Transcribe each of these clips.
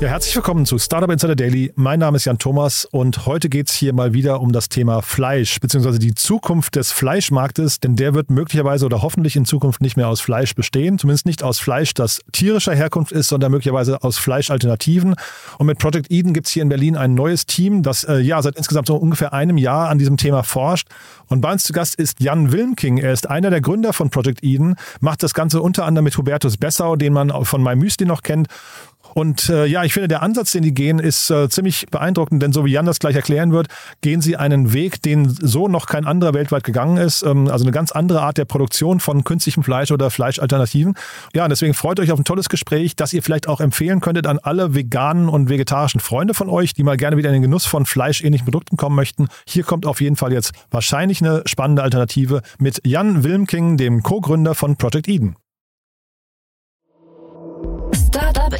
Ja, herzlich willkommen zu Startup Insider Daily. Mein Name ist Jan Thomas und heute geht es hier mal wieder um das Thema Fleisch, beziehungsweise die Zukunft des Fleischmarktes, denn der wird möglicherweise oder hoffentlich in Zukunft nicht mehr aus Fleisch bestehen, zumindest nicht aus Fleisch, das tierischer Herkunft ist, sondern möglicherweise aus Fleischalternativen. Und mit Project Eden gibt es hier in Berlin ein neues Team, das äh, ja seit insgesamt so ungefähr einem Jahr an diesem Thema forscht. Und bei uns zu Gast ist Jan Wilmking. Er ist einer der Gründer von Project Eden, macht das Ganze unter anderem mit Hubertus Bessau, den man von MyMüsli noch kennt und äh, ja, ich finde, der Ansatz, den die gehen, ist äh, ziemlich beeindruckend, denn so wie Jan das gleich erklären wird, gehen sie einen Weg, den so noch kein anderer weltweit gegangen ist. Ähm, also eine ganz andere Art der Produktion von künstlichem Fleisch oder Fleischalternativen. Ja, und deswegen freut euch auf ein tolles Gespräch, das ihr vielleicht auch empfehlen könntet an alle veganen und vegetarischen Freunde von euch, die mal gerne wieder in den Genuss von fleischähnlichen Produkten kommen möchten. Hier kommt auf jeden Fall jetzt wahrscheinlich eine spannende Alternative mit Jan Wilmking, dem Co-Gründer von Project Eden.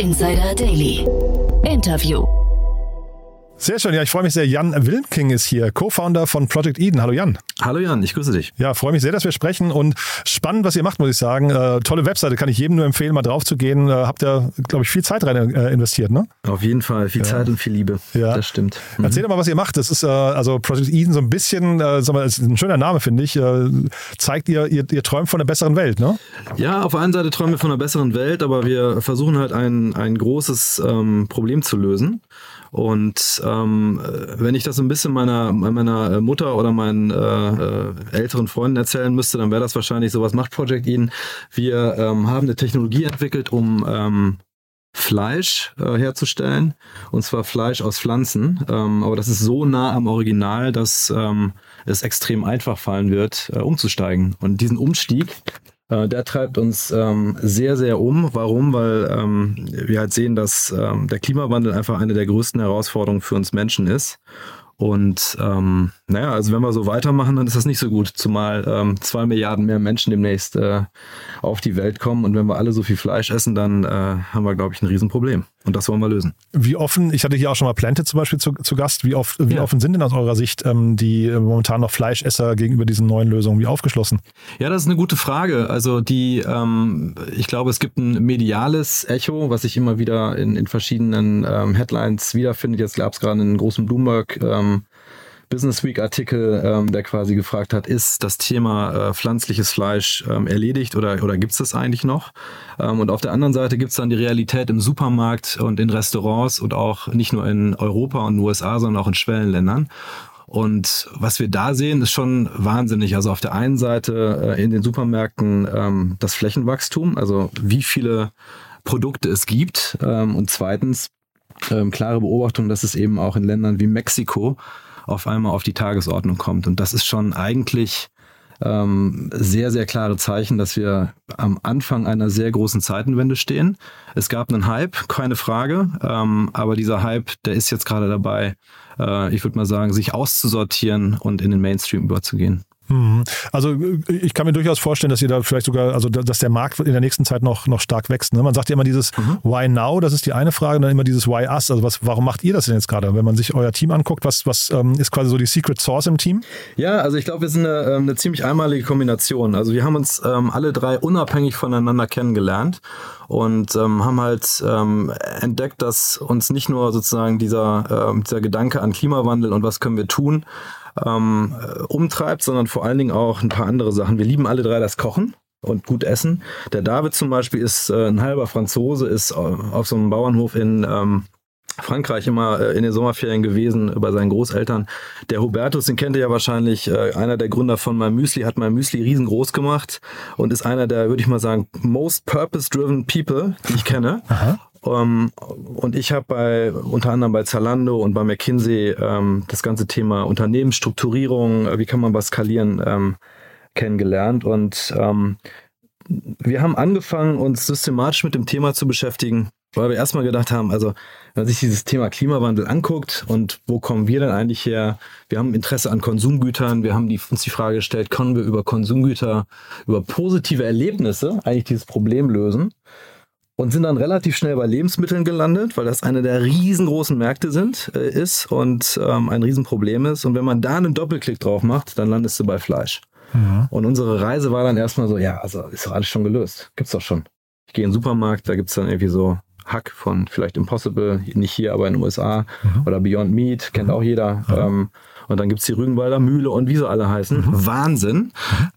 Insider Daily. Interview. Sehr schön, ja, ich freue mich sehr. Jan Wilmking ist hier, Co-Founder von Project Eden. Hallo Jan. Hallo Jan, ich grüße dich. Ja, freue mich sehr, dass wir sprechen und spannend, was ihr macht, muss ich sagen. Äh, tolle Webseite, kann ich jedem nur empfehlen, mal drauf zu gehen. Äh, habt ihr, glaube ich, viel Zeit rein äh, investiert, ne? Auf jeden Fall, viel ja. Zeit und viel Liebe. Ja. Das stimmt. Mhm. Erzähl doch mal, was ihr macht. Das ist äh, also Project Eden so ein bisschen, äh, sag mal, ist ein schöner Name, finde ich. Äh, zeigt ihr, ihr, ihr träumt von einer besseren Welt, ne? Ja, auf der einen Seite träumen wir von einer besseren Welt, aber wir versuchen halt ein, ein großes ähm, Problem zu lösen. Und ähm, wenn ich das so ein bisschen meiner, meiner Mutter oder meinen äh, äh, älteren Freunden erzählen müsste, dann wäre das wahrscheinlich so, was macht Project Ihnen? Wir ähm, haben eine Technologie entwickelt, um ähm, Fleisch äh, herzustellen, und zwar Fleisch aus Pflanzen. Ähm, aber das ist so nah am Original, dass ähm, es extrem einfach fallen wird, äh, umzusteigen. Und diesen Umstieg, der treibt uns ähm, sehr, sehr um. Warum? Weil ähm, wir halt sehen, dass ähm, der Klimawandel einfach eine der größten Herausforderungen für uns Menschen ist. Und ähm, naja, also wenn wir so weitermachen, dann ist das nicht so gut, zumal ähm, zwei Milliarden mehr Menschen demnächst äh, auf die Welt kommen. Und wenn wir alle so viel Fleisch essen, dann äh, haben wir, glaube ich, ein Riesenproblem. Und das wollen wir lösen. Wie offen, ich hatte hier auch schon mal Planted zum Beispiel zu, zu Gast, wie, oft, wie ja. offen sind denn aus eurer Sicht ähm, die äh, momentan noch Fleischesser gegenüber diesen neuen Lösungen? Wie aufgeschlossen? Ja, das ist eine gute Frage. Also die, ähm, ich glaube, es gibt ein mediales Echo, was sich immer wieder in, in verschiedenen ähm, Headlines wiederfindet. Jetzt gab es gerade einen großen Bloomberg ähm, Business Week Artikel, ähm, der quasi gefragt hat, ist das Thema äh, pflanzliches Fleisch ähm, erledigt oder, oder gibt es das eigentlich noch? Ähm, und auf der anderen Seite gibt es dann die Realität im Supermarkt und in Restaurants und auch nicht nur in Europa und USA, sondern auch in Schwellenländern. Und was wir da sehen, ist schon wahnsinnig. Also auf der einen Seite äh, in den Supermärkten ähm, das Flächenwachstum, also wie viele Produkte es gibt. Ähm, und zweitens ähm, klare Beobachtung, dass es eben auch in Ländern wie Mexiko auf einmal auf die Tagesordnung kommt. Und das ist schon eigentlich ähm, sehr, sehr klare Zeichen, dass wir am Anfang einer sehr großen Zeitenwende stehen. Es gab einen Hype, keine Frage, ähm, aber dieser Hype, der ist jetzt gerade dabei, äh, ich würde mal sagen, sich auszusortieren und in den Mainstream überzugehen. Mhm. Also ich kann mir durchaus vorstellen, dass ihr da vielleicht sogar, also dass der Markt in der nächsten Zeit noch, noch stark wächst. Ne? Man sagt ja immer dieses mhm. Why now, das ist die eine Frage, und dann immer dieses Why us. Also was, warum macht ihr das denn jetzt gerade? Wenn man sich euer Team anguckt, was, was ähm, ist quasi so die Secret Source im Team? Ja, also ich glaube, wir sind eine, ähm, eine ziemlich einmalige Kombination. Also wir haben uns ähm, alle drei unabhängig voneinander kennengelernt und ähm, haben halt ähm, entdeckt, dass uns nicht nur sozusagen dieser, äh, dieser Gedanke an Klimawandel und was können wir tun, ähm, umtreibt, sondern vor allen Dingen auch ein paar andere Sachen. Wir lieben alle drei das Kochen und gut essen. Der David zum Beispiel ist äh, ein halber Franzose, ist auf so einem Bauernhof in ähm, Frankreich immer äh, in den Sommerferien gewesen bei seinen Großeltern. Der Hubertus, den kennt ihr ja wahrscheinlich, äh, einer der Gründer von My Müsli, hat My Müsli riesengroß gemacht und ist einer der, würde ich mal sagen, most purpose-driven people, die ich kenne. Aha. Ähm, und ich habe bei unter anderem bei Zalando und bei McKinsey ähm, das ganze Thema Unternehmensstrukturierung, äh, wie kann man was skalieren, ähm, kennengelernt. Und wir haben angefangen, uns systematisch mit dem Thema zu beschäftigen, weil wir erstmal gedacht haben, also wenn man sich dieses Thema Klimawandel anguckt und wo kommen wir denn eigentlich her? Wir haben Interesse an Konsumgütern, wir haben die, uns die Frage gestellt, können wir über Konsumgüter, über positive Erlebnisse eigentlich dieses Problem lösen? Und sind dann relativ schnell bei Lebensmitteln gelandet, weil das eine der riesengroßen Märkte sind, äh, ist und ähm, ein Riesenproblem ist. Und wenn man da einen Doppelklick drauf macht, dann landest du bei Fleisch. Mhm. Und unsere Reise war dann erstmal so, ja, also ist doch alles schon gelöst. Gibt's doch schon. Ich gehe in den Supermarkt, da gibt's dann irgendwie so Hack von vielleicht Impossible, nicht hier, aber in den USA mhm. oder Beyond Meat, kennt mhm. auch jeder. Ähm, und dann gibt's die Rügenwalder Mühle und wie sie alle heißen. Mhm. Wahnsinn.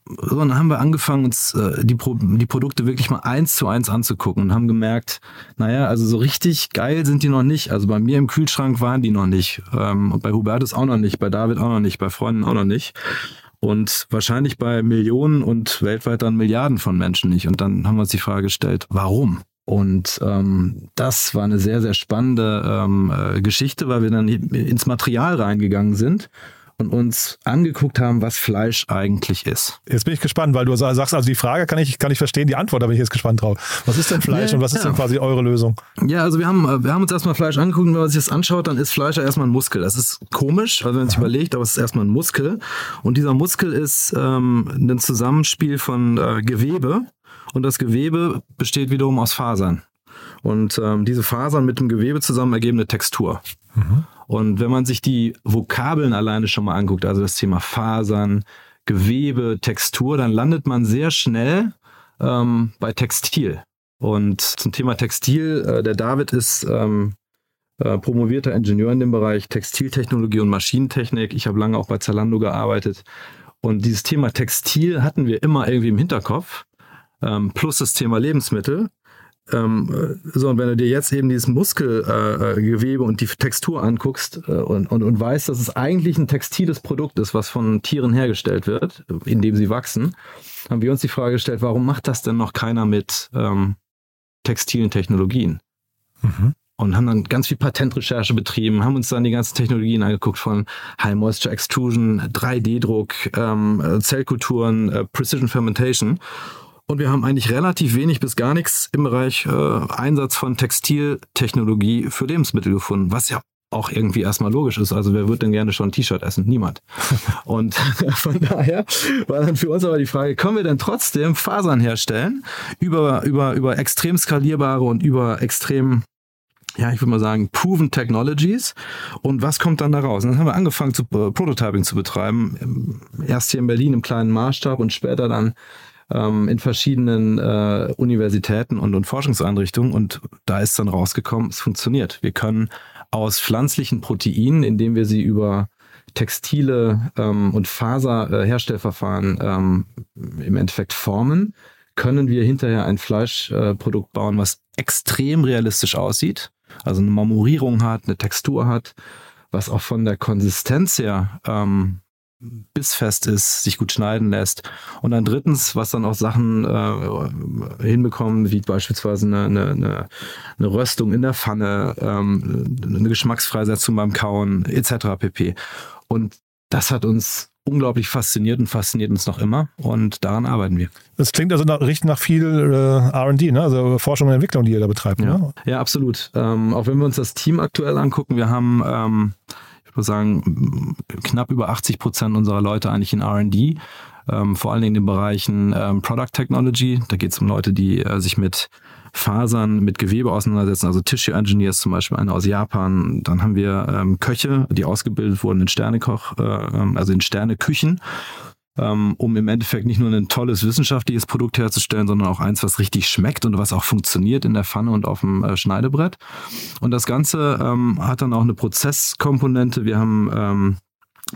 So, und dann haben wir angefangen, uns äh, die, Pro die Produkte wirklich mal eins zu eins anzugucken und haben gemerkt, naja, also so richtig geil sind die noch nicht. Also bei mir im Kühlschrank waren die noch nicht. Ähm, und bei Hubertus auch noch nicht, bei David auch noch nicht, bei Freunden auch noch nicht. Und wahrscheinlich bei Millionen und weltweit dann Milliarden von Menschen nicht. Und dann haben wir uns die Frage gestellt, warum? Und ähm, das war eine sehr, sehr spannende ähm, äh, Geschichte, weil wir dann ins Material reingegangen sind und uns angeguckt haben, was Fleisch eigentlich ist. Jetzt bin ich gespannt, weil du sagst, also die Frage kann ich, kann ich verstehen, die Antwort, da bin ich jetzt gespannt drauf. Was ist denn Fleisch ja, und was ist denn quasi eure Lösung? Ja, also wir haben, wir haben uns erstmal Fleisch angeguckt und wenn man sich das anschaut, dann ist Fleisch ja erstmal ein Muskel. Das ist komisch, also wenn man sich überlegt, aber es ist erstmal ein Muskel. Und dieser Muskel ist ähm, ein Zusammenspiel von äh, Gewebe und das Gewebe besteht wiederum aus Fasern. Und ähm, diese Fasern mit dem Gewebe zusammen ergeben eine Textur. Mhm. Und wenn man sich die Vokabeln alleine schon mal anguckt, also das Thema Fasern, Gewebe, Textur, dann landet man sehr schnell ähm, bei Textil. Und zum Thema Textil, äh, der David ist ähm, äh, promovierter Ingenieur in dem Bereich Textiltechnologie und Maschinentechnik. Ich habe lange auch bei Zalando gearbeitet. Und dieses Thema Textil hatten wir immer irgendwie im Hinterkopf ähm, plus das Thema Lebensmittel. Ähm, so, und wenn du dir jetzt eben dieses Muskelgewebe äh, und die Textur anguckst äh, und, und, und weißt, dass es eigentlich ein textiles Produkt ist, was von Tieren hergestellt wird, indem sie wachsen, haben wir uns die Frage gestellt, warum macht das denn noch keiner mit ähm, textilen Technologien? Mhm. Und haben dann ganz viel Patentrecherche betrieben, haben uns dann die ganzen Technologien angeguckt von High Moisture Extrusion, 3D-Druck, ähm, Zellkulturen, äh, Precision Fermentation und wir haben eigentlich relativ wenig bis gar nichts im Bereich äh, Einsatz von Textiltechnologie für Lebensmittel gefunden, was ja auch irgendwie erstmal logisch ist. Also wer wird denn gerne schon ein T-Shirt essen? Niemand. Und von daher war dann für uns aber die Frage, können wir denn trotzdem Fasern herstellen über, über, über extrem skalierbare und über extrem ja, ich würde mal sagen, proven Technologies. Und was kommt dann da raus? Und dann haben wir angefangen, zu, äh, Prototyping zu betreiben. Erst hier in Berlin im kleinen Maßstab und später dann ähm, in verschiedenen äh, Universitäten und, und Forschungseinrichtungen und da ist dann rausgekommen, es funktioniert. Wir können aus pflanzlichen Proteinen, indem wir sie über textile ähm, und Faserherstellverfahren äh, ähm, im Endeffekt formen, können wir hinterher ein Fleischprodukt äh, bauen, was extrem realistisch aussieht, also eine Marmorierung hat, eine Textur hat, was auch von der Konsistenz her ähm, bissfest ist, sich gut schneiden lässt. Und dann drittens, was dann auch Sachen äh, hinbekommen, wie beispielsweise eine, eine, eine, Röstung in der Pfanne, ähm, eine Geschmacksfreisetzung beim Kauen etc. pp. Und das hat uns unglaublich fasziniert und fasziniert uns noch immer und daran arbeiten wir. Das klingt also nach, richtig nach viel äh, R&D, ne? also Forschung und Entwicklung, die ihr da betreibt. Ja, ne? ja absolut. Ähm, auch wenn wir uns das Team aktuell angucken, wir haben ähm, ich würde sagen, knapp über 80 Prozent unserer Leute eigentlich in RD. Ähm, vor allen Dingen in den Bereichen ähm, Product Technology. Da geht es um Leute, die äh, sich mit Fasern, mit Gewebe auseinandersetzen, also Tissue Engineers zum Beispiel, einer aus Japan. Dann haben wir ähm, Köche, die ausgebildet wurden in Sternekoch, äh, ähm, also in Sterneküchen um im Endeffekt nicht nur ein tolles wissenschaftliches Produkt herzustellen, sondern auch eins, was richtig schmeckt und was auch funktioniert in der Pfanne und auf dem äh, Schneidebrett. Und das Ganze ähm, hat dann auch eine Prozesskomponente. Wir haben ähm,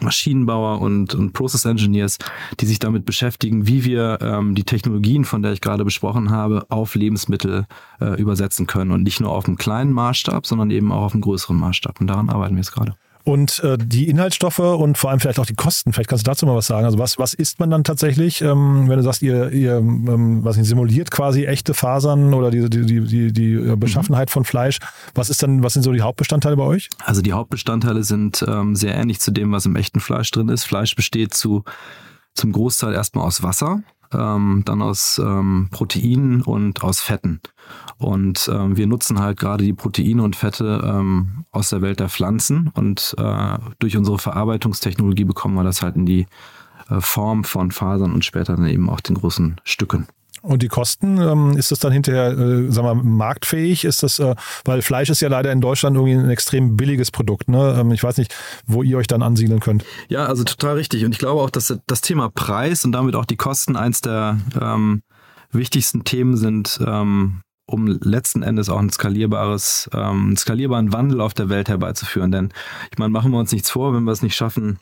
Maschinenbauer und, und Process Engineers, die sich damit beschäftigen, wie wir ähm, die Technologien, von der ich gerade besprochen habe, auf Lebensmittel äh, übersetzen können und nicht nur auf einem kleinen Maßstab, sondern eben auch auf einem größeren Maßstab. Und daran arbeiten wir jetzt gerade. Und äh, die Inhaltsstoffe und vor allem vielleicht auch die Kosten, vielleicht kannst du dazu mal was sagen. Also was, was isst man dann tatsächlich, ähm, wenn du sagst, ihr, ihr ähm, was nicht, simuliert quasi echte Fasern oder die, die, die, die äh, Beschaffenheit mhm. von Fleisch. Was ist dann, was sind so die Hauptbestandteile bei euch? Also die Hauptbestandteile sind ähm, sehr ähnlich zu dem, was im echten Fleisch drin ist. Fleisch besteht zu zum Großteil erstmal aus Wasser, ähm, dann aus ähm, Proteinen und aus Fetten. Und ähm, wir nutzen halt gerade die Proteine und Fette ähm, aus der Welt der Pflanzen und äh, durch unsere Verarbeitungstechnologie bekommen wir das halt in die äh, Form von Fasern und später dann eben auch den großen Stücken. Und die Kosten, ähm, ist das dann hinterher, äh, sagen wir, marktfähig? Ist das, äh, weil Fleisch ist ja leider in Deutschland irgendwie ein extrem billiges Produkt. Ne? Ähm, ich weiß nicht, wo ihr euch dann ansiedeln könnt. Ja, also total richtig. Und ich glaube auch, dass das Thema Preis und damit auch die Kosten eins der ähm, wichtigsten Themen sind, ähm, um letzten Endes auch ein skalierbares, ähm, einen skalierbaren Wandel auf der Welt herbeizuführen. Denn ich meine, machen wir uns nichts vor, wenn wir es nicht schaffen,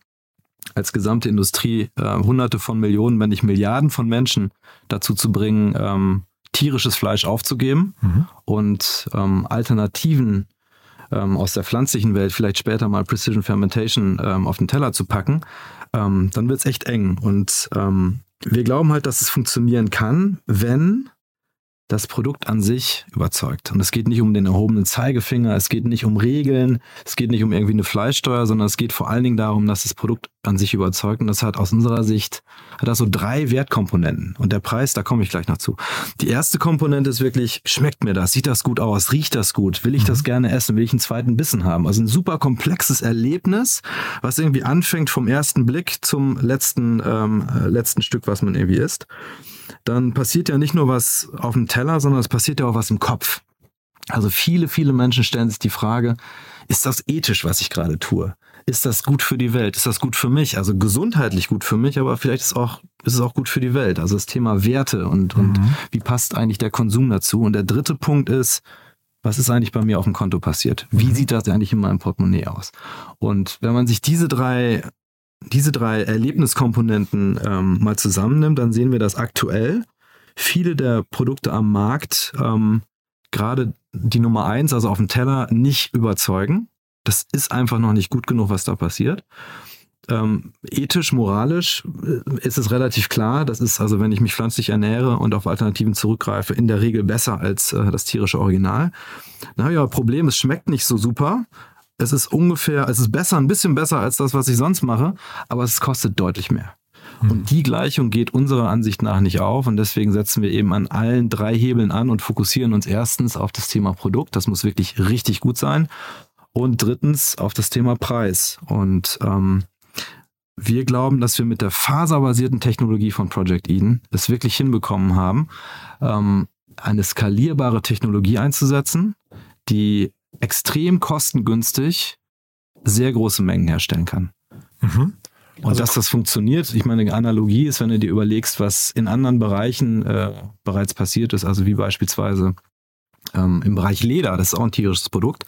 als gesamte Industrie äh, Hunderte von Millionen, wenn nicht Milliarden von Menschen dazu zu bringen, ähm, tierisches Fleisch aufzugeben mhm. und ähm, Alternativen ähm, aus der pflanzlichen Welt, vielleicht später mal Precision Fermentation ähm, auf den Teller zu packen, ähm, dann wird es echt eng. Und ähm, wir glauben halt, dass es funktionieren kann, wenn das Produkt an sich überzeugt. Und es geht nicht um den erhobenen Zeigefinger, es geht nicht um Regeln, es geht nicht um irgendwie eine Fleischsteuer, sondern es geht vor allen Dingen darum, dass das Produkt an sich überzeugt. Und das hat aus unserer Sicht hat das so drei Wertkomponenten. Und der Preis, da komme ich gleich noch zu. Die erste Komponente ist wirklich, schmeckt mir das? Sieht das gut aus? Riecht das gut? Will ich das mhm. gerne essen? Will ich einen zweiten Bissen haben? Also ein super komplexes Erlebnis, was irgendwie anfängt vom ersten Blick zum letzten, ähm, äh, letzten Stück, was man irgendwie isst dann passiert ja nicht nur was auf dem Teller, sondern es passiert ja auch was im Kopf. Also viele, viele Menschen stellen sich die Frage, ist das ethisch, was ich gerade tue? Ist das gut für die Welt? Ist das gut für mich? Also gesundheitlich gut für mich, aber vielleicht ist, auch, ist es auch gut für die Welt. Also das Thema Werte und, mhm. und wie passt eigentlich der Konsum dazu? Und der dritte Punkt ist, was ist eigentlich bei mir auf dem Konto passiert? Wie mhm. sieht das eigentlich in meinem Portemonnaie aus? Und wenn man sich diese drei diese drei Erlebniskomponenten ähm, mal zusammennimmt, dann sehen wir, dass aktuell viele der Produkte am Markt ähm, gerade die Nummer eins, also auf dem Teller, nicht überzeugen. Das ist einfach noch nicht gut genug, was da passiert. Ähm, ethisch, moralisch äh, ist es relativ klar. Das ist also, wenn ich mich pflanzlich ernähre und auf Alternativen zurückgreife, in der Regel besser als äh, das tierische Original. Na ja, Problem, es schmeckt nicht so super. Es ist ungefähr, es ist besser, ein bisschen besser als das, was ich sonst mache, aber es kostet deutlich mehr. Hm. Und die Gleichung geht unserer Ansicht nach nicht auf und deswegen setzen wir eben an allen drei Hebeln an und fokussieren uns erstens auf das Thema Produkt, das muss wirklich richtig gut sein und drittens auf das Thema Preis. Und ähm, wir glauben, dass wir mit der faserbasierten Technologie von Project Eden es wirklich hinbekommen haben, ähm, eine skalierbare Technologie einzusetzen, die extrem kostengünstig sehr große Mengen herstellen kann. Mhm. Und also, dass das funktioniert, ich meine, eine Analogie ist, wenn du dir überlegst, was in anderen Bereichen äh, bereits passiert ist, also wie beispielsweise ähm, im Bereich Leder, das ist auch ein tierisches Produkt.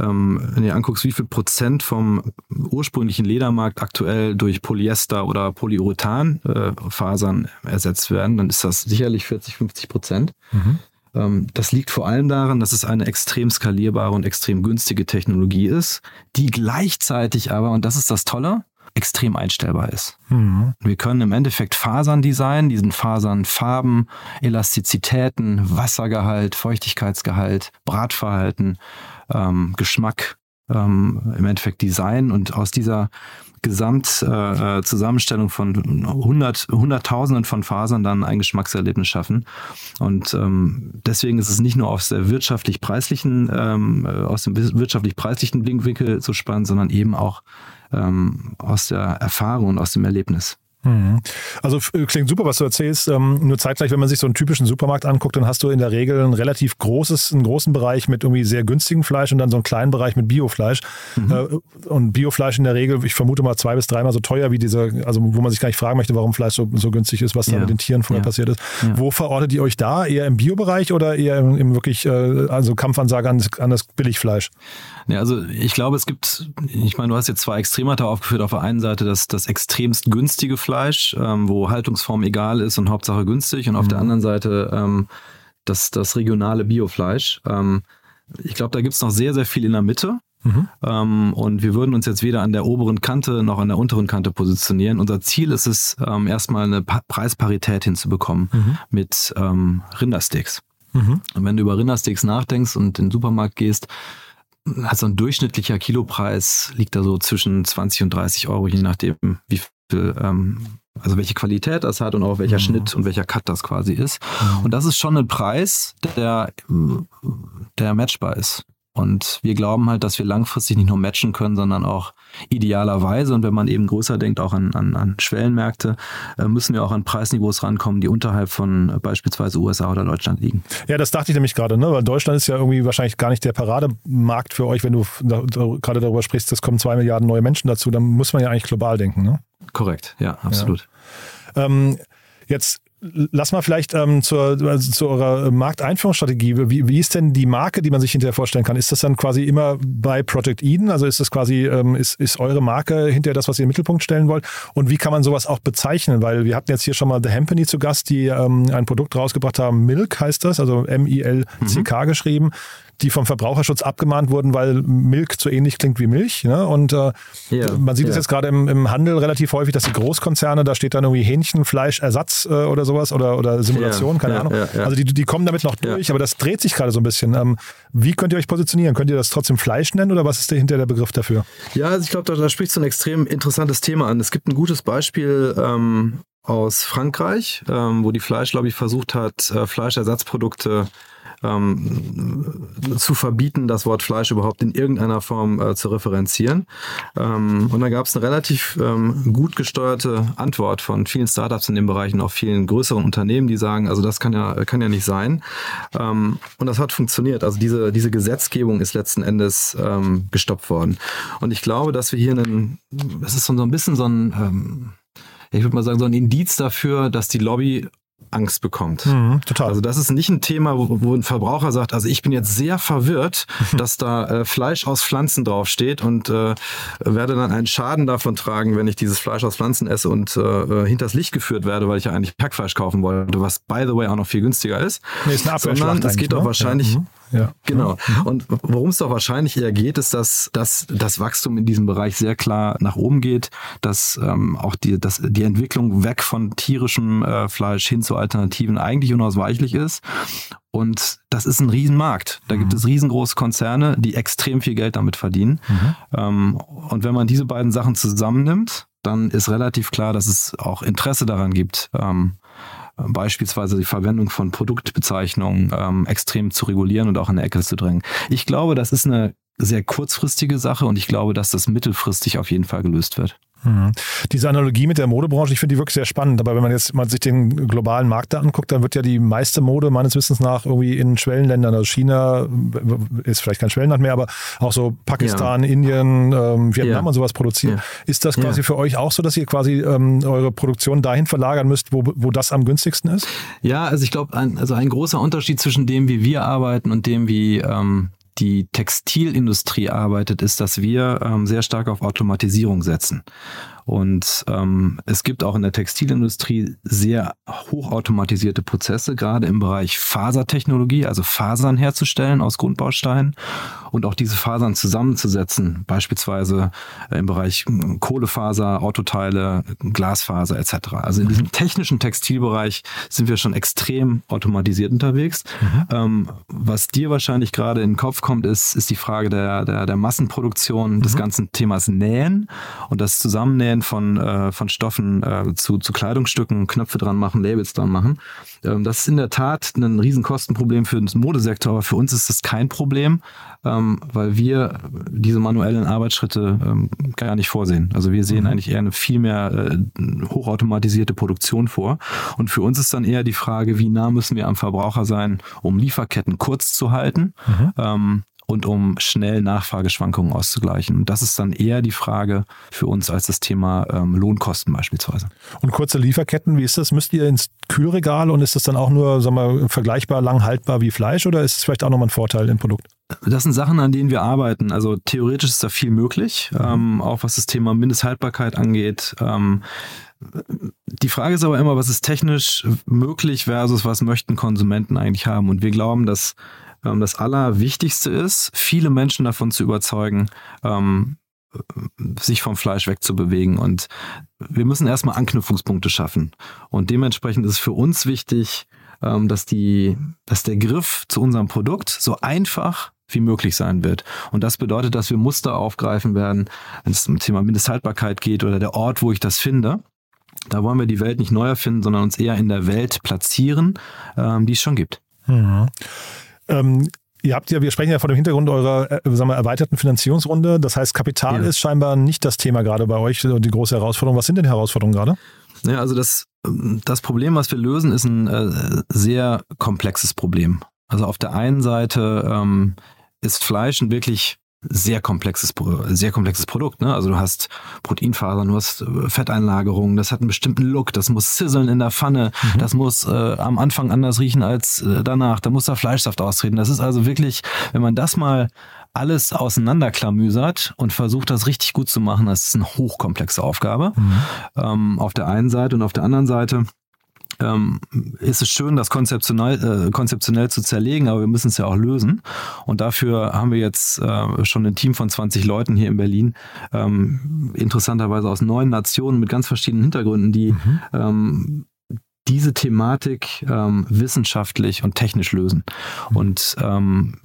Ähm, wenn du dir anguckst, wie viel Prozent vom ursprünglichen Ledermarkt aktuell durch Polyester oder Polyurethan-Fasern äh, ersetzt werden, dann ist das sicherlich 40, 50 Prozent. Mhm. Ähm, das liegt vor allem daran, dass es eine extrem skalierbare und extrem günstige Technologie ist, die gleichzeitig aber, und das ist das Tolle, extrem einstellbar ist. Mhm. Wir können im Endeffekt Fasern designen, diesen Fasern Farben, Elastizitäten, Wassergehalt, Feuchtigkeitsgehalt, Bratverhalten, ähm, Geschmack ähm, im Endeffekt designen und aus dieser Gesamtzusammenstellung äh, von hundert, Hunderttausenden von Fasern dann ein Geschmackserlebnis schaffen. Und ähm, deswegen ist es nicht nur aus der wirtschaftlich-preislichen, ähm, äh, aus dem wirtschaftlich-preislichen Blickwinkel so spannend, sondern eben auch ähm, aus der Erfahrung und aus dem Erlebnis. Mhm. Also klingt super, was du erzählst. Ähm, nur zeitgleich, wenn man sich so einen typischen Supermarkt anguckt, dann hast du in der Regel ein relativ großes, einen großen Bereich mit irgendwie sehr günstigem Fleisch und dann so einen kleinen Bereich mit Biofleisch. Mhm. Äh, und Biofleisch in der Regel, ich vermute mal zwei bis dreimal so teuer wie diese, also wo man sich gar nicht fragen möchte, warum Fleisch so, so günstig ist, was ja. da mit den Tieren vorher ja. passiert ist. Ja. Wo verortet ihr euch da? Eher im Biobereich oder eher im, im wirklich, äh, also Kampfansage an, an das Billigfleisch? Ja, also ich glaube, es gibt, ich meine, du hast jetzt zwei Extremata aufgeführt. Auf der einen Seite das, das extremst günstige Fleisch, ähm, wo Haltungsform egal ist und Hauptsache günstig. Und auf mhm. der anderen Seite ähm, das, das regionale Biofleisch. Ähm, ich glaube, da gibt es noch sehr, sehr viel in der Mitte. Mhm. Ähm, und wir würden uns jetzt weder an der oberen Kante noch an der unteren Kante positionieren. Unser Ziel ist es, ähm, erstmal eine pa Preisparität hinzubekommen mhm. mit ähm, Rindersteaks. Mhm. Und wenn du über Rindersteaks nachdenkst und in den Supermarkt gehst, also ein durchschnittlicher Kilopreis liegt da so zwischen 20 und 30 Euro, je nachdem, wie viel, ähm, also welche Qualität das hat und auch welcher mhm. Schnitt und welcher Cut das quasi ist. Mhm. Und das ist schon ein Preis, der, der matchbar ist. Und wir glauben halt, dass wir langfristig nicht nur matchen können, sondern auch idealerweise, und wenn man eben größer denkt, auch an, an, an Schwellenmärkte, äh, müssen wir auch an Preisniveaus rankommen, die unterhalb von äh, beispielsweise USA oder Deutschland liegen. Ja, das dachte ich nämlich gerade, ne? weil Deutschland ist ja irgendwie wahrscheinlich gar nicht der Parademarkt für euch, wenn du da, da, gerade darüber sprichst, es kommen zwei Milliarden neue Menschen dazu, dann muss man ja eigentlich global denken. Ne? Korrekt, ja, absolut. Ja. Ähm, jetzt lass mal vielleicht ähm, zur, also zu eurer Markteinführungsstrategie. Wie, wie ist denn die Marke, die man sich hinterher vorstellen kann? Ist das dann quasi immer bei Project Eden? Also ist das quasi, ähm, ist, ist eure Marke hinterher das, was ihr im Mittelpunkt stellen wollt? Und wie kann man sowas auch bezeichnen? Weil wir hatten jetzt hier schon mal The Hempany zu Gast, die ähm, ein Produkt rausgebracht haben. Milk heißt das, also M-I-L-C-K mhm. geschrieben die vom Verbraucherschutz abgemahnt wurden, weil Milk zu ähnlich klingt wie Milch. Ne? Und äh, ja, man sieht es ja. jetzt gerade im, im, Handel relativ häufig, dass die Großkonzerne, da steht dann irgendwie Hähnchenfleischersatz äh, oder sowas oder, oder Simulation, ja, keine Ahnung. Also die, die kommen damit noch durch, aber das dreht sich gerade so ein bisschen. Ähm, wie könnt ihr euch positionieren? Könnt ihr das trotzdem Fleisch nennen oder was ist dahinter der Begriff dafür? Ja, also ich glaube, da, da spricht so ein extrem interessantes Thema an. Es gibt ein gutes Beispiel ähm, aus Frankreich, ähm, wo die Fleischlobby versucht hat, äh, Fleischersatzprodukte ähm, zu verbieten, das Wort Fleisch überhaupt in irgendeiner Form äh, zu referenzieren. Ähm, und da gab es eine relativ ähm, gut gesteuerte Antwort von vielen Startups in dem Bereich und auch vielen größeren Unternehmen, die sagen, also das kann ja, kann ja nicht sein. Ähm, und das hat funktioniert. Also diese, diese Gesetzgebung ist letzten Endes ähm, gestoppt worden. Und ich glaube, dass wir hier einen, es ist so ein bisschen so ein, ähm, ich würde mal sagen, so ein Indiz dafür, dass die Lobby Angst bekommt. Mhm, total. Also das ist nicht ein Thema, wo, wo, ein Verbraucher sagt, also ich bin jetzt sehr verwirrt, dass da äh, Fleisch aus Pflanzen draufsteht und äh, werde dann einen Schaden davon tragen, wenn ich dieses Fleisch aus Pflanzen esse und äh, äh hinters Licht geführt werde, weil ich ja eigentlich Packfleisch kaufen wollte, was by the way auch noch viel günstiger ist. Nee, ist eine Sondern es geht doch ne? wahrscheinlich... Ja. Mhm. Ja. Genau. Mhm. Und worum es doch wahrscheinlich eher geht, ist, dass, dass das Wachstum in diesem Bereich sehr klar nach oben geht, dass ähm, auch die, dass die Entwicklung weg von tierischem äh, Fleisch hin zu Alternativen eigentlich unausweichlich ist. Und das ist ein Riesenmarkt. Da mhm. gibt es riesengroße Konzerne, die extrem viel Geld damit verdienen. Mhm. Ähm, und wenn man diese beiden Sachen zusammennimmt, dann ist relativ klar, dass es auch Interesse daran gibt, ähm, beispielsweise die Verwendung von Produktbezeichnungen ähm, extrem zu regulieren und auch in der Ecke zu drängen. Ich glaube, das ist eine sehr kurzfristige Sache und ich glaube, dass das mittelfristig auf jeden Fall gelöst wird. Mhm. Diese Analogie mit der Modebranche, ich finde die wirklich sehr spannend. Aber wenn man jetzt mal sich den globalen Markt da anguckt, dann wird ja die meiste Mode meines Wissens nach irgendwie in Schwellenländern, also China ist vielleicht kein Schwellenland mehr, aber auch so Pakistan, ja. Indien, ähm, Vietnam ja. und sowas produzieren. Ja. Ist das quasi für euch auch so, dass ihr quasi ähm, eure Produktion dahin verlagern müsst, wo, wo das am günstigsten ist? Ja, also ich glaube, ein, also ein großer Unterschied zwischen dem, wie wir arbeiten und dem, wie ähm, die Textilindustrie arbeitet, ist, dass wir ähm, sehr stark auf Automatisierung setzen. Und ähm, es gibt auch in der Textilindustrie sehr hochautomatisierte Prozesse, gerade im Bereich Fasertechnologie, also Fasern herzustellen aus Grundbausteinen und auch diese Fasern zusammenzusetzen, beispielsweise im Bereich hm, Kohlefaser, Autoteile, Glasfaser etc. Also in diesem technischen Textilbereich sind wir schon extrem automatisiert unterwegs. Mhm. Ähm, was dir wahrscheinlich gerade in den Kopf kommt, ist, ist die Frage der, der, der Massenproduktion mhm. des ganzen Themas Nähen und das Zusammennähen Nähen von, äh, von Stoffen äh, zu, zu Kleidungsstücken, Knöpfe dran machen, Labels dran machen. Ähm, das ist in der Tat ein Riesenkostenproblem für den Modesektor, aber für uns ist das kein Problem, ähm, weil wir diese manuellen Arbeitsschritte ähm, gar nicht vorsehen. Also wir sehen mhm. eigentlich eher eine viel mehr äh, hochautomatisierte Produktion vor. Und für uns ist dann eher die Frage, wie nah müssen wir am Verbraucher sein, um Lieferketten kurz zu halten. Mhm. Und um schnell Nachfrageschwankungen auszugleichen. Und das ist dann eher die Frage für uns als das Thema ähm, Lohnkosten beispielsweise. Und kurze Lieferketten, wie ist das? Müsst ihr ins Kühlregal und ist das dann auch nur sagen wir, vergleichbar lang haltbar wie Fleisch oder ist es vielleicht auch nochmal ein Vorteil im Produkt? Das sind Sachen, an denen wir arbeiten. Also theoretisch ist da viel möglich, mhm. ähm, auch was das Thema Mindesthaltbarkeit angeht. Ähm, die Frage ist aber immer, was ist technisch möglich versus was möchten Konsumenten eigentlich haben? Und wir glauben, dass das Allerwichtigste ist, viele Menschen davon zu überzeugen, ähm, sich vom Fleisch wegzubewegen. Und wir müssen erstmal Anknüpfungspunkte schaffen. Und dementsprechend ist es für uns wichtig, ähm, dass, die, dass der Griff zu unserem Produkt so einfach wie möglich sein wird. Und das bedeutet, dass wir Muster aufgreifen werden, wenn es zum Thema Mindesthaltbarkeit geht oder der Ort, wo ich das finde. Da wollen wir die Welt nicht neu erfinden, sondern uns eher in der Welt platzieren, ähm, die es schon gibt. Mhm. Ähm, ihr habt ja, wir sprechen ja vor dem Hintergrund eurer äh, sagen wir, erweiterten Finanzierungsrunde. Das heißt, Kapital ja. ist scheinbar nicht das Thema gerade bei euch, die große Herausforderung. Was sind denn Herausforderungen gerade? Ja, also das, das Problem, was wir lösen, ist ein äh, sehr komplexes Problem. Also auf der einen Seite ähm, ist Fleisch ein wirklich sehr komplexes, sehr komplexes Produkt. Ne? Also du hast Proteinfasern, du hast äh, Fetteinlagerungen, das hat einen bestimmten Look, das muss sizzlen in der Pfanne, mhm. das muss äh, am Anfang anders riechen als äh, danach, da muss der Fleischsaft austreten. Das ist also wirklich, wenn man das mal alles auseinanderklamüsert und versucht, das richtig gut zu machen, das ist eine hochkomplexe Aufgabe. Mhm. Ähm, auf der einen Seite und auf der anderen Seite ähm, ist es schön, das konzeptionell, äh, konzeptionell zu zerlegen, aber wir müssen es ja auch lösen. Und dafür haben wir jetzt äh, schon ein Team von 20 Leuten hier in Berlin, ähm, interessanterweise aus neun Nationen mit ganz verschiedenen Hintergründen, die mhm. ähm, diese Thematik ähm, wissenschaftlich und technisch lösen. Mhm. Und ähm,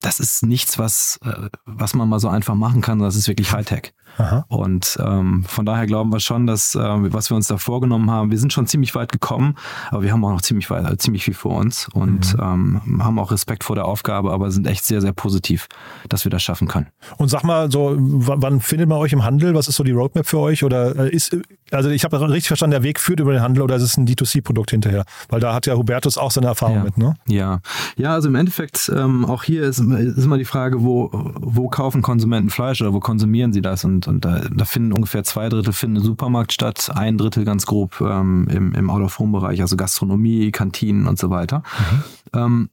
das ist nichts, was, äh, was man mal so einfach machen kann. Das ist wirklich Hightech. Aha. Und ähm, von daher glauben wir schon, dass äh, was wir uns da vorgenommen haben, wir sind schon ziemlich weit gekommen, aber wir haben auch noch ziemlich weit, äh, ziemlich viel vor uns und mhm. ähm, haben auch Respekt vor der Aufgabe, aber sind echt sehr, sehr positiv, dass wir das schaffen können. Und sag mal, so, wann findet man euch im Handel? Was ist so die Roadmap für euch? Oder äh, ist, also ich habe richtig verstanden, der Weg führt über den Handel oder ist es ein D2C-Produkt hinterher? Weil da hat ja Hubertus auch seine Erfahrung ja. mit, ne? Ja, ja, also im Endeffekt ähm, auch hier ist, ist immer die Frage, wo, wo kaufen Konsumenten Fleisch oder wo konsumieren sie das? Und, und da, da finden ungefähr zwei Drittel finden im Supermarkt statt, ein Drittel ganz grob ähm, im, im Out-of-Home-Bereich, also Gastronomie, Kantinen und so weiter. Mhm. Ähm,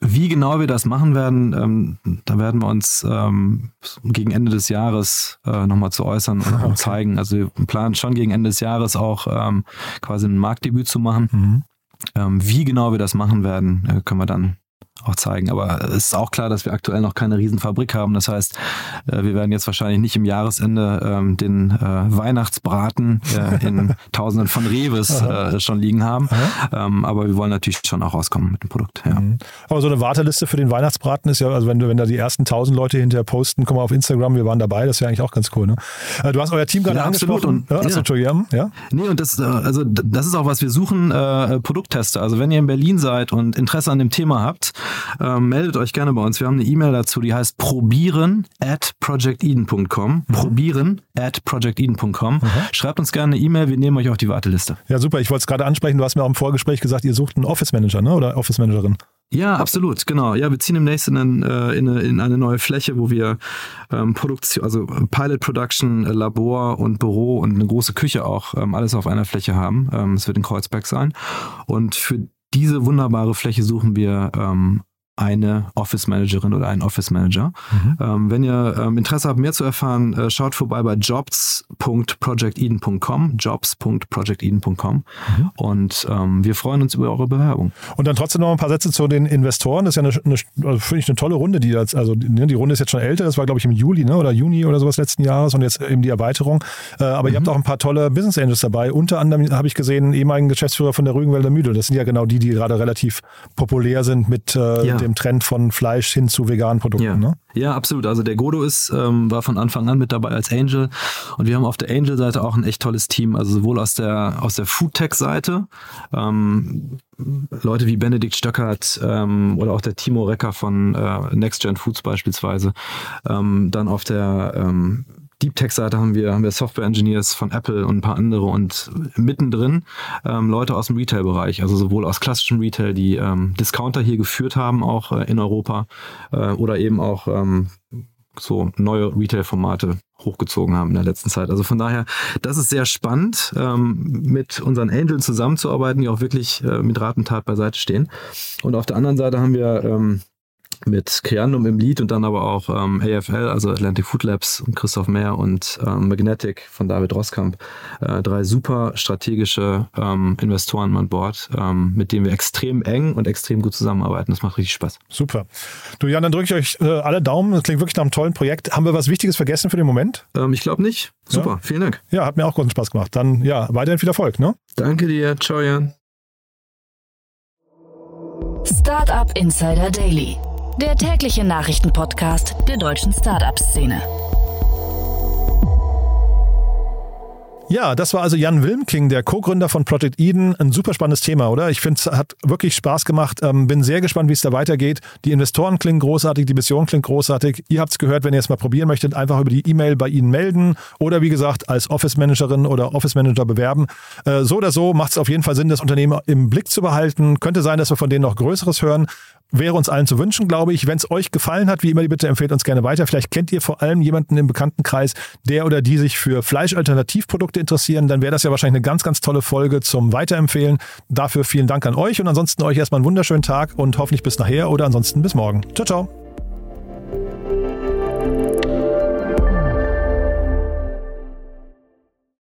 wie genau wir das machen werden, ähm, da werden wir uns ähm, gegen Ende des Jahres äh, nochmal zu äußern und okay. zeigen. Also wir planen schon gegen Ende des Jahres auch ähm, quasi ein Marktdebüt zu machen. Mhm. Ähm, wie genau wir das machen werden, äh, können wir dann auch zeigen. Aber es ist auch klar, dass wir aktuell noch keine Riesenfabrik haben. Das heißt, äh, wir werden jetzt wahrscheinlich nicht im Jahresende ähm, den äh, Weihnachtsbraten äh, in Tausenden von Reves schon liegen haben. Ähm, aber wir wollen natürlich schon auch rauskommen mit dem Produkt. Ja. Mhm. Aber so eine Warteliste für den Weihnachtsbraten ist ja, also wenn, wenn da die ersten tausend Leute hinterher posten, komm mal auf Instagram, wir waren dabei, das ja eigentlich auch ganz cool. Ne? Du hast euer Team gerade ja, angesprochen. Und, ja, ja. ja. Nee, und das, also das ist auch was wir suchen, äh, Produkttester. Also wenn ihr in Berlin seid und Interesse an dem Thema habt, ähm, meldet euch gerne bei uns. Wir haben eine E-Mail dazu, die heißt probieren at projecteden.com. Mhm. Probieren at projecteden.com. Mhm. Schreibt uns gerne eine E-Mail, wir nehmen euch auf die Warteliste. Ja, super. Ich wollte es gerade ansprechen. Du hast mir auch im Vorgespräch gesagt, ihr sucht einen Office Manager ne? oder Office Managerin. Ja, absolut, genau. Ja, wir ziehen demnächst in, äh, in, eine, in eine neue Fläche, wo wir ähm, Produktion, also Pilot Production, äh, Labor und Büro und eine große Küche auch ähm, alles auf einer Fläche haben. Ähm, es wird in Kreuzberg sein. Und für diese wunderbare Fläche suchen wir ähm, eine Office Managerin oder einen Office Manager. Mhm. Ähm, wenn ihr ähm, Interesse habt, mehr zu erfahren, äh, schaut vorbei bei jobs.projecteden.com, jobs.projecteden.com mhm. und ähm, wir freuen uns über eure Bewerbung. Und dann trotzdem noch ein paar Sätze zu den Investoren. Das ist ja eine, eine also finde ich eine tolle Runde, die jetzt, also ne, die Runde ist jetzt schon älter, das war glaube ich im Juli ne, oder Juni oder sowas letzten Jahres und jetzt eben die Erweiterung. Äh, aber mhm. ihr habt auch ein paar tolle Business Angels dabei. Unter anderem habe ich gesehen, ehemaligen Geschäftsführer von der Rügenwälder Mühle. Das sind ja genau die, die gerade relativ populär sind mit äh, ja. dem dem Trend von Fleisch hin zu veganen Produkten. Ja, ne? ja absolut. Also der Godo ist, ähm, war von Anfang an mit dabei als Angel und wir haben auf der Angel-Seite auch ein echt tolles Team, also sowohl aus der, aus der Foodtech-Seite, ähm, Leute wie Benedikt Stöckert ähm, oder auch der Timo Recker von äh, Next Gen Foods beispielsweise, ähm, dann auf der ähm, Deep Tech Seite haben wir, haben wir Software Engineers von Apple und ein paar andere und mittendrin ähm, Leute aus dem Retail-Bereich, also sowohl aus klassischem Retail, die ähm, Discounter hier geführt haben, auch äh, in Europa, äh, oder eben auch ähm, so neue Retail-Formate hochgezogen haben in der letzten Zeit. Also von daher, das ist sehr spannend, ähm, mit unseren Angels zusammenzuarbeiten, die auch wirklich äh, mit Rat und Tat beiseite stehen. Und auf der anderen Seite haben wir ähm, mit Creandum im Lead und dann aber auch ähm, AFL, also Atlantic Food Labs und Christoph Mehr und ähm, Magnetic von David Roskamp. Äh, drei super strategische ähm, Investoren an Bord, ähm, mit denen wir extrem eng und extrem gut zusammenarbeiten. Das macht richtig Spaß. Super. Du Jan, dann drücke ich euch äh, alle Daumen. Das klingt wirklich nach einem tollen Projekt. Haben wir was Wichtiges vergessen für den Moment? Ähm, ich glaube nicht. Super, ja. vielen Dank. Ja, hat mir auch großen Spaß gemacht. Dann ja, weiterhin viel Erfolg. Ne? Danke dir. Ciao, Jan. Startup Insider Daily der tägliche Nachrichtenpodcast der deutschen Startup-Szene. Ja, das war also Jan Wilmking, der Co-Gründer von Project Eden. Ein super spannendes Thema, oder? Ich finde, es hat wirklich Spaß gemacht. Ähm, bin sehr gespannt, wie es da weitergeht. Die Investoren klingen großartig, die Mission klingt großartig. Ihr habt es gehört, wenn ihr es mal probieren möchtet, einfach über die E-Mail bei Ihnen melden oder wie gesagt als Office Managerin oder Office Manager bewerben. Äh, so oder so macht es auf jeden Fall Sinn, das Unternehmen im Blick zu behalten. Könnte sein, dass wir von denen noch Größeres hören. Wäre uns allen zu wünschen, glaube ich. Wenn es euch gefallen hat, wie immer, bitte empfehlt uns gerne weiter. Vielleicht kennt ihr vor allem jemanden im Bekanntenkreis, der oder die sich für Fleischalternativprodukte interessieren. Dann wäre das ja wahrscheinlich eine ganz, ganz tolle Folge zum Weiterempfehlen. Dafür vielen Dank an euch und ansonsten euch erstmal einen wunderschönen Tag und hoffentlich bis nachher oder ansonsten bis morgen. Ciao, ciao.